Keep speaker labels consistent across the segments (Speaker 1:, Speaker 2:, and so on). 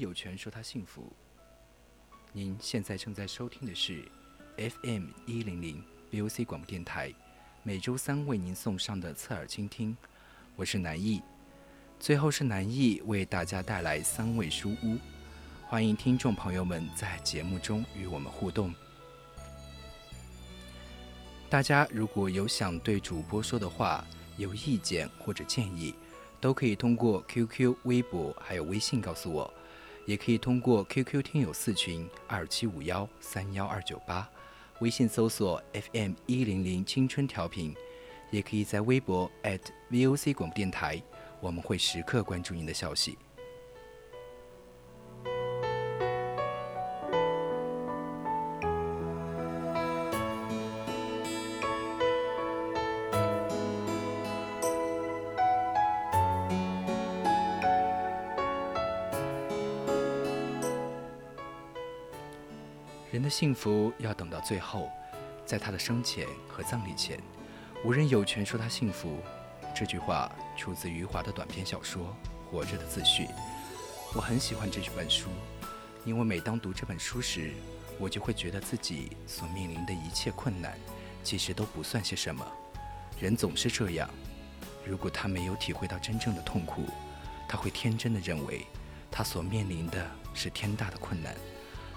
Speaker 1: 有权说他幸福。您现在正在收听的是 FM 一零零 VOC 广播电台，每周三为您送上的侧耳倾听，我是南艺。最后是南艺为大家带来三味书屋，欢迎听众朋友们在节目中与我们互动。大家如果有想对主播说的话，有意见或者建议，都可以通过 QQ、微博还有微信告诉我，也可以通过 QQ 听友四群二七五幺三幺二九八，微信搜索 FM 一零零青春调频，也可以在微博 @VOC 广播电台，我们会时刻关注您的消息。幸福要等到最后，在他的生前和葬礼前，无人有权说他幸福。这句话出自余华的短篇小说《活着》的自序。我很喜欢这本书，因为每当读这本书时，我就会觉得自己所面临的一切困难，其实都不算些什么。人总是这样，如果他没有体会到真正的痛苦，他会天真的认为他所面临的是天大的困难，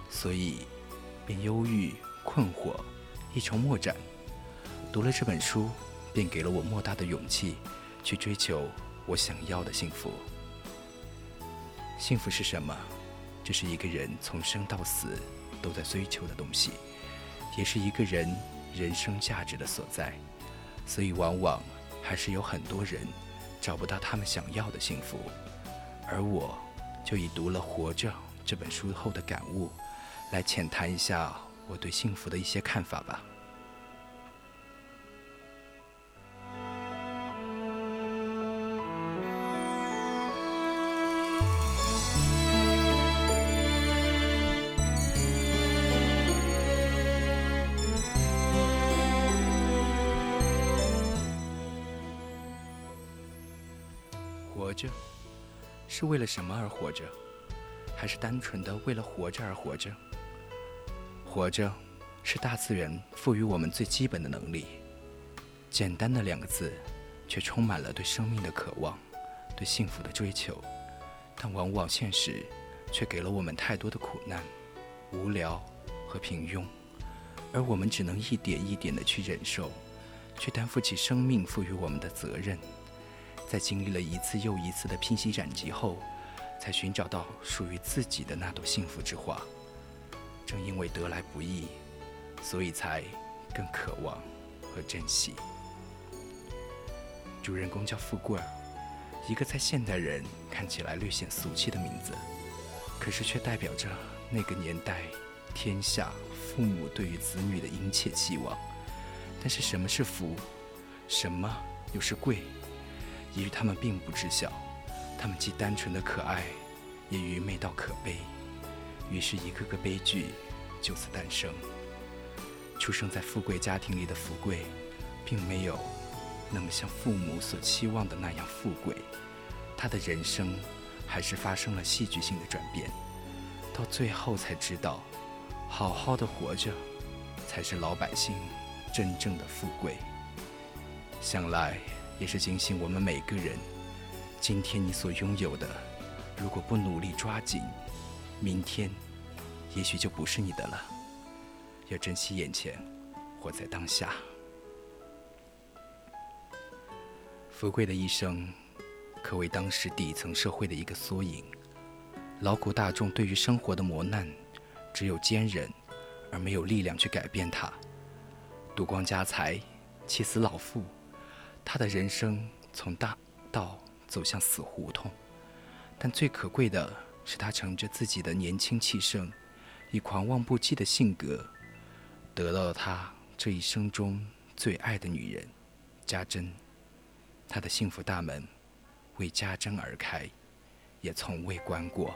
Speaker 1: 所以。便忧郁困惑，一筹莫展。读了这本书，便给了我莫大的勇气，去追求我想要的幸福。幸福是什么？这是一个人从生到死都在追求的东西，也是一个人人生价值的所在。所以，往往还是有很多人找不到他们想要的幸福。而我，就以读了《活着》这本书后的感悟。来浅谈一下我对幸福的一些看法吧。活着，是为了什么而活着？还是单纯的为了活着而活着？活着，是大自然赋予我们最基本的能力。简单的两个字，却充满了对生命的渴望，对幸福的追求。但往往现实，却给了我们太多的苦难、无聊和平庸，而我们只能一点一点的去忍受，去担负起生命赋予我们的责任。在经历了一次又一次的披荆斩棘后，才寻找到属于自己的那朵幸福之花。正因为得来不易，所以才更渴望和珍惜。主人公叫富贵儿，一个在现代人看起来略显俗气的名字，可是却代表着那个年代天下父母对于子女的殷切期望。但是什么是福，什么又是贵，也许他们并不知晓。他们既单纯的可爱，也愚昧到可悲。于是，一个个悲剧就此诞生。出生在富贵家庭里的福贵，并没有那么像父母所期望的那样富贵。他的人生还是发生了戏剧性的转变。到最后才知道，好好的活着，才是老百姓真正的富贵。想来也是警醒我们每个人：今天你所拥有的，如果不努力抓紧，明天也许就不是你的了。要珍惜眼前，活在当下。富贵的一生，可谓当时底层社会的一个缩影。劳苦大众对于生活的磨难，只有坚忍，而没有力量去改变它。赌光家财，气死老父，他的人生从大道走向死胡同。但最可贵的是，他乘着自己的年轻气盛，以狂妄不羁的性格，得到了他这一生中最爱的女人家珍。他的幸福大门为家珍而开，也从未关过。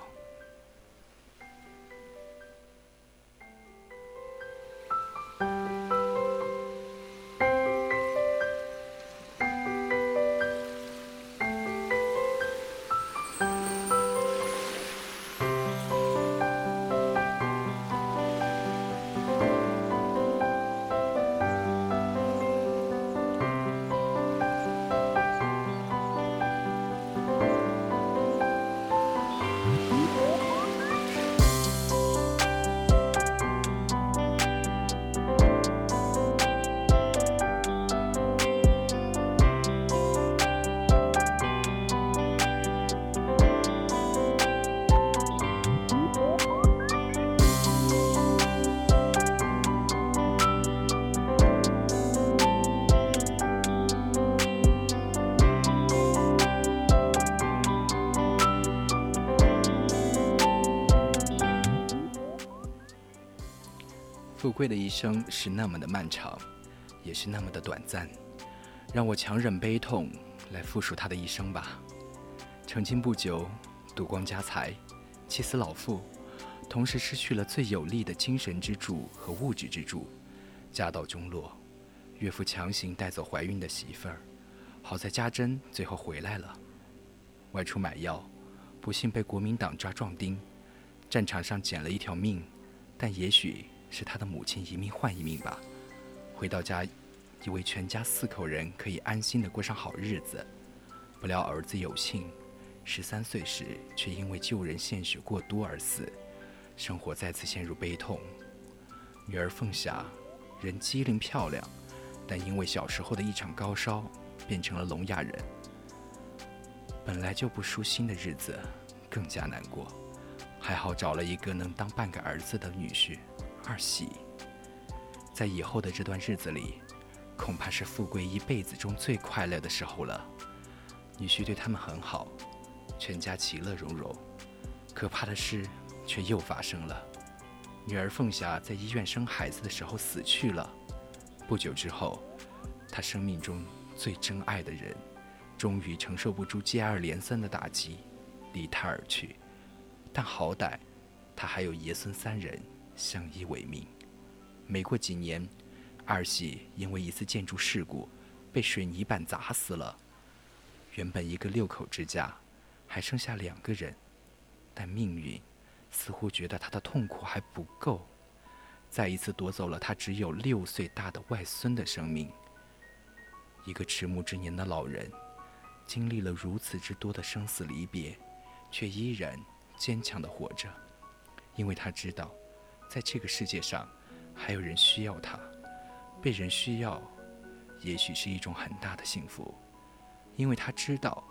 Speaker 1: 贵的一生是那么的漫长，也是那么的短暂，让我强忍悲痛来复述他的一生吧。成亲不久，赌光家财，气死老父，同时失去了最有力的精神支柱和物质支柱，家道中落。岳父强行带走怀孕的媳妇儿，好在家珍最后回来了。外出买药，不幸被国民党抓壮丁，战场上捡了一条命，但也许。是他的母亲一命换一命吧。回到家，以为全家四口人可以安心的过上好日子，不料儿子有幸，十三岁时却因为救人献血过多而死，生活再次陷入悲痛。女儿凤霞，人机灵漂亮，但因为小时候的一场高烧，变成了聋哑人。本来就不舒心的日子，更加难过。还好找了一个能当半个儿子的女婿。二喜，在以后的这段日子里，恐怕是富贵一辈子中最快乐的时候了。女婿对他们很好，全家其乐融融。可怕的事却又发生了，女儿凤霞在医院生孩子的时候死去了。不久之后，她生命中最珍爱的人，终于承受不住接二连三的打击，离她而去。但好歹，她还有爷孙三人。相依为命。没过几年，二喜因为一次建筑事故，被水泥板砸死了。原本一个六口之家，还剩下两个人，但命运似乎觉得他的痛苦还不够，再一次夺走了他只有六岁大的外孙的生命。一个迟暮之年的老人，经历了如此之多的生死离别，却依然坚强的活着，因为他知道。在这个世界上，还有人需要他，被人需要，也许是一种很大的幸福，因为他知道，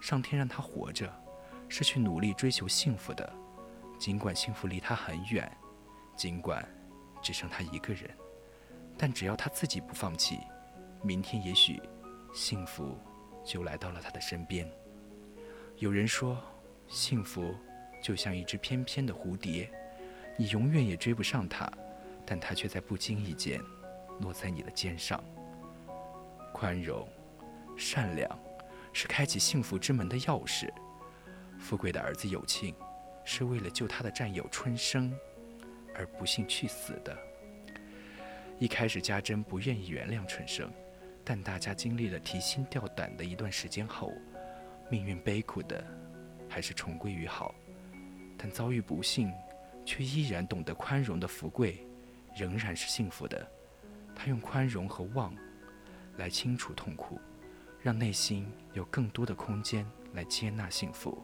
Speaker 1: 上天让他活着，是去努力追求幸福的，尽管幸福离他很远，尽管只剩他一个人，但只要他自己不放弃，明天也许幸福就来到了他的身边。有人说，幸福就像一只翩翩的蝴蝶。你永远也追不上他，但他却在不经意间落在你的肩上。宽容、善良，是开启幸福之门的钥匙。富贵的儿子有庆，是为了救他的战友春生而不幸去死的。一开始，家珍不愿意原谅春生，但大家经历了提心吊胆的一段时间后，命运悲苦的还是重归于好。但遭遇不幸。却依然懂得宽容的福贵，仍然是幸福的。他用宽容和望，来清除痛苦，让内心有更多的空间来接纳幸福。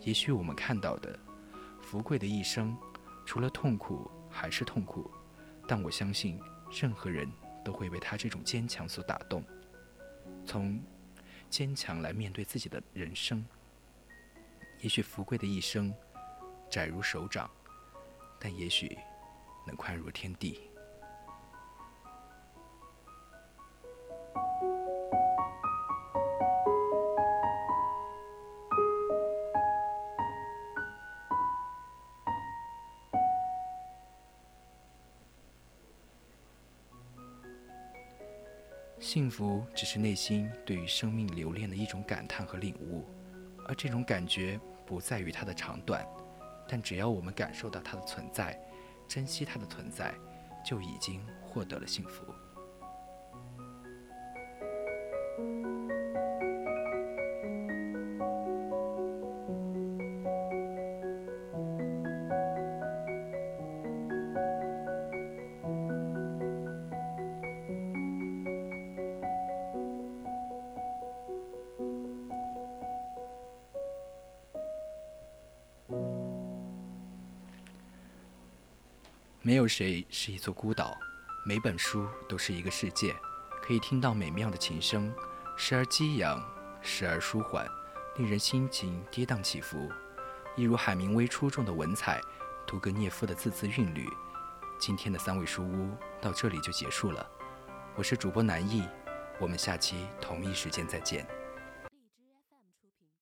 Speaker 1: 也许我们看到的福贵的一生，除了痛苦还是痛苦，但我相信任何人都会被他这种坚强所打动，从坚强来面对自己的人生。也许福贵的一生窄如手掌，但也许能宽如天地。幸福只是内心对于生命留恋的一种感叹和领悟，而这种感觉不在于它的长短，但只要我们感受到它的存在，珍惜它的存在，就已经获得了幸福。没有谁是一座孤岛，每本书都是一个世界，可以听到美妙的琴声，时而激扬，时而舒缓，令人心情跌宕起伏。一如海明威出众的文采，屠格涅夫的字字韵律。今天的三味书屋到这里就结束了，我是主播南艺，我们下期同一时间再见。